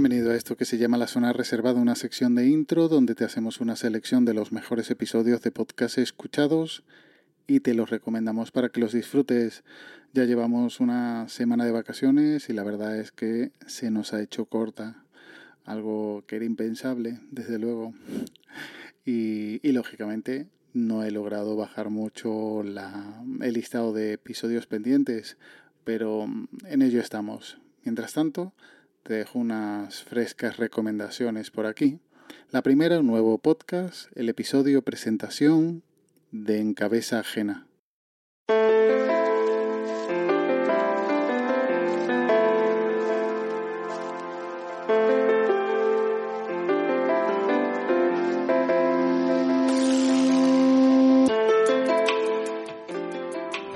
Bienvenido a esto que se llama La Zona Reservada, una sección de intro donde te hacemos una selección de los mejores episodios de podcast escuchados y te los recomendamos para que los disfrutes. Ya llevamos una semana de vacaciones y la verdad es que se nos ha hecho corta, algo que era impensable, desde luego. Y, lógicamente no he logrado bajar mucho la, el listado de episodios pendientes, pero en ello estamos. Mientras tanto, te dejo unas frescas recomendaciones por aquí. La primera, un nuevo podcast, el episodio presentación de En Cabeza Ajena.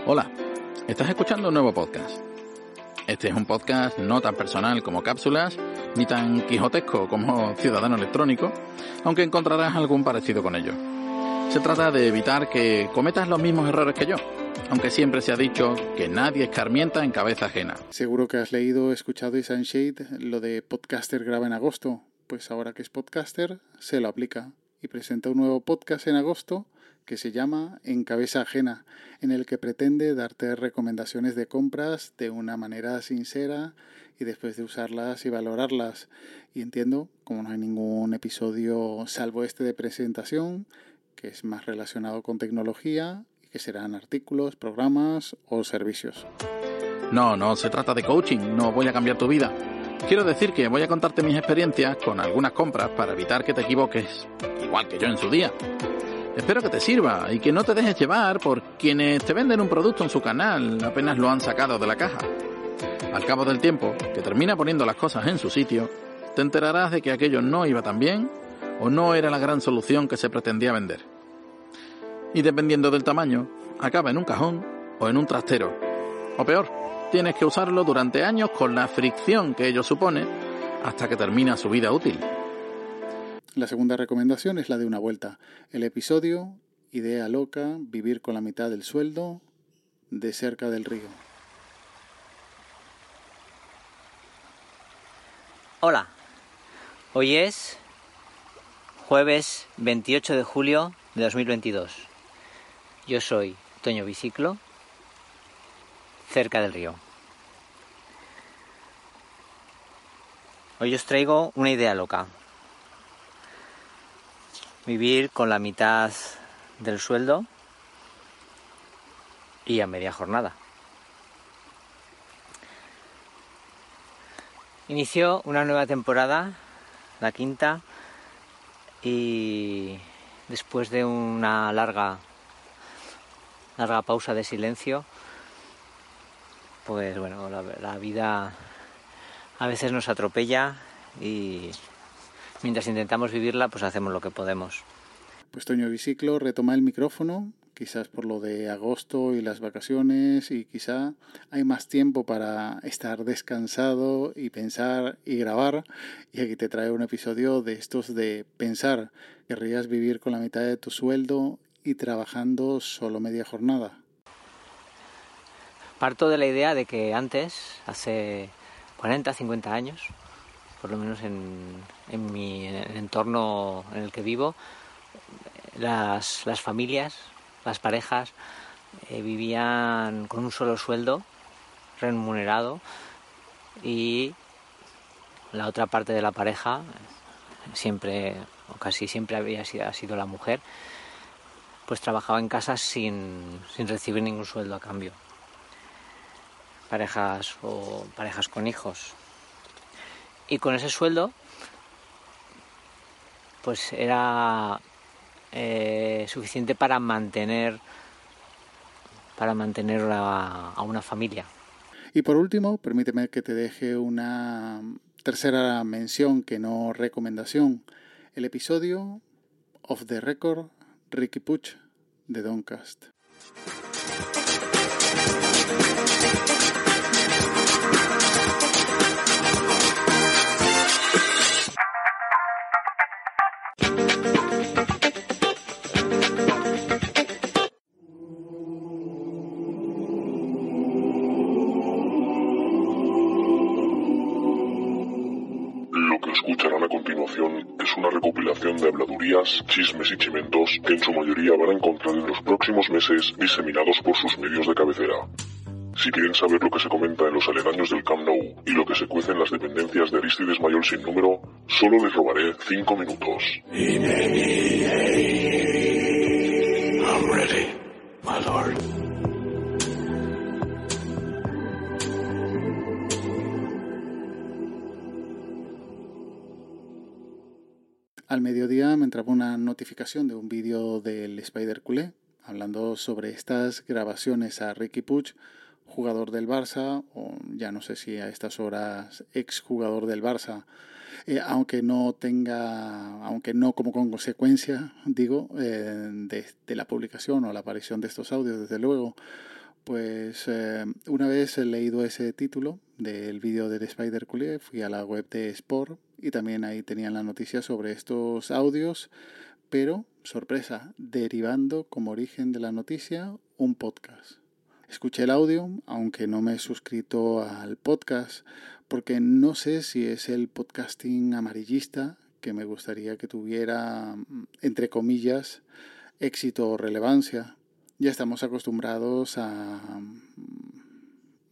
Hola, estás escuchando un nuevo podcast. Este es un podcast no tan personal como cápsulas, ni tan quijotesco como ciudadano electrónico, aunque encontrarás algún parecido con ello. Se trata de evitar que cometas los mismos errores que yo, aunque siempre se ha dicho que nadie escarmienta en cabeza ajena. Seguro que has leído, escuchado y Sunshade lo de podcaster graba en agosto. Pues ahora que es podcaster, se lo aplica y presenta un nuevo podcast en agosto que se llama En Cabeza Ajena, en el que pretende darte recomendaciones de compras de una manera sincera y después de usarlas y valorarlas. Y entiendo, como no hay ningún episodio salvo este de presentación, que es más relacionado con tecnología y que serán artículos, programas o servicios. No, no se trata de coaching, no voy a cambiar tu vida. Quiero decir que voy a contarte mis experiencias con algunas compras para evitar que te equivoques, igual que yo en su día. Espero que te sirva y que no te dejes llevar por quienes te venden un producto en su canal apenas lo han sacado de la caja. Al cabo del tiempo, que termina poniendo las cosas en su sitio, te enterarás de que aquello no iba tan bien o no era la gran solución que se pretendía vender. Y dependiendo del tamaño, acaba en un cajón o en un trastero. O peor, tienes que usarlo durante años con la fricción que ello supone hasta que termina su vida útil. La segunda recomendación es la de una vuelta. El episodio Idea loca, vivir con la mitad del sueldo, de cerca del río. Hola, hoy es jueves 28 de julio de 2022. Yo soy Toño Biciclo, cerca del río. Hoy os traigo una idea loca. Vivir con la mitad del sueldo y a media jornada. Inició una nueva temporada, la quinta, y después de una larga, larga pausa de silencio, pues bueno, la, la vida a veces nos atropella y mientras intentamos vivirla, pues hacemos lo que podemos. Pues Toño Biciclo retoma el micrófono, quizás por lo de agosto y las vacaciones, y quizá hay más tiempo para estar descansado y pensar y grabar. Y aquí te trae un episodio de estos de pensar. ¿Querrías vivir con la mitad de tu sueldo y trabajando solo media jornada? Parto de la idea de que antes, hace 40, 50 años, por lo menos en, mi entorno en el que vivo, las, las familias, las parejas eh, vivían con un solo sueldo remunerado y la otra parte de la pareja siempre o casi siempre había sido, ha sido la mujer pues trabajaba en casa sin, sin recibir ningún sueldo a cambio. Parejas o parejas con hijos y con ese sueldo pues era eh, suficiente para mantener para mantener a, a una familia. Y por último, permíteme que te deje una tercera mención que no recomendación. El episodio Of the Record Ricky Puch de Doncast. Es una recopilación de habladurías, chismes y chimentos que en su mayoría van a encontrar en los próximos meses diseminados por sus medios de cabecera. Si quieren saber lo que se comenta en los aledaños del Camp Nou y lo que se cuece en las dependencias de Aristides Mayor sin número, solo les robaré cinco minutos. Al mediodía me entraba una notificación de un vídeo del Spider Culé hablando sobre estas grabaciones a Ricky Puig, jugador del Barça, o ya no sé si a estas horas ex jugador del Barça, eh, aunque no tenga, aunque no como consecuencia, digo, eh, de, de, la publicación o la aparición de estos audios, desde luego, pues eh, una vez he leído ese título del vídeo del Spider Culé, fui a la web de Sport y también ahí tenían la noticia sobre estos audios, pero, sorpresa, derivando como origen de la noticia un podcast. Escuché el audio, aunque no me he suscrito al podcast, porque no sé si es el podcasting amarillista que me gustaría que tuviera, entre comillas, éxito o relevancia ya estamos acostumbrados a,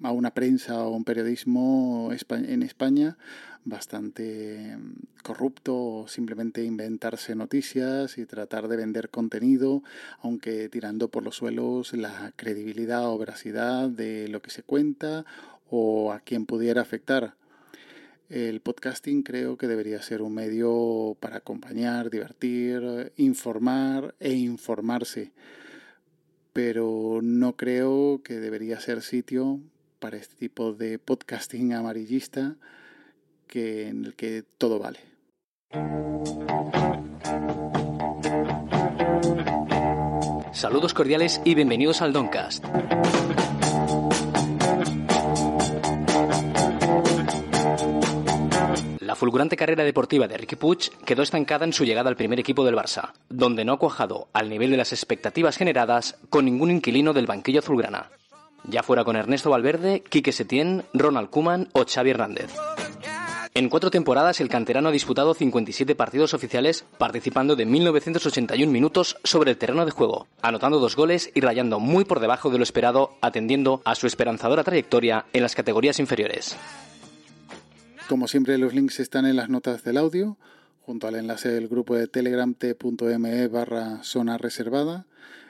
a una prensa o un periodismo en España bastante corrupto o simplemente inventarse noticias y tratar de vender contenido, aunque tirando por los suelos la credibilidad o veracidad de lo que se cuenta o a quien pudiera afectar. El podcasting creo que debería ser un medio para acompañar, divertir, informar e informarse pero no creo que debería ser sitio para este tipo de podcasting amarillista que, en el que todo vale. Saludos cordiales y bienvenidos al Doncast. La fulgurante carrera deportiva de Ricky Puig quedó estancada en su llegada al primer equipo del Barça, donde no ha cuajado al nivel de las expectativas generadas con ningún inquilino del banquillo azulgrana. Ya fuera con Ernesto Valverde, Quique Setién, Ronald Kuman o Xavi Hernández. En cuatro temporadas, el canterano ha disputado 57 partidos oficiales, participando de 1981 minutos sobre el terreno de juego, anotando dos goles y rayando muy por debajo de lo esperado, atendiendo a su esperanzadora trayectoria en las categorías inferiores. Como siempre, los links están en las notas del audio, junto al enlace del grupo de Telegram t.me barra zona reservada.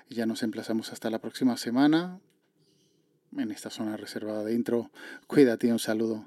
Ya nos emplazamos hasta la próxima semana en esta zona reservada de intro. Cuídate un saludo.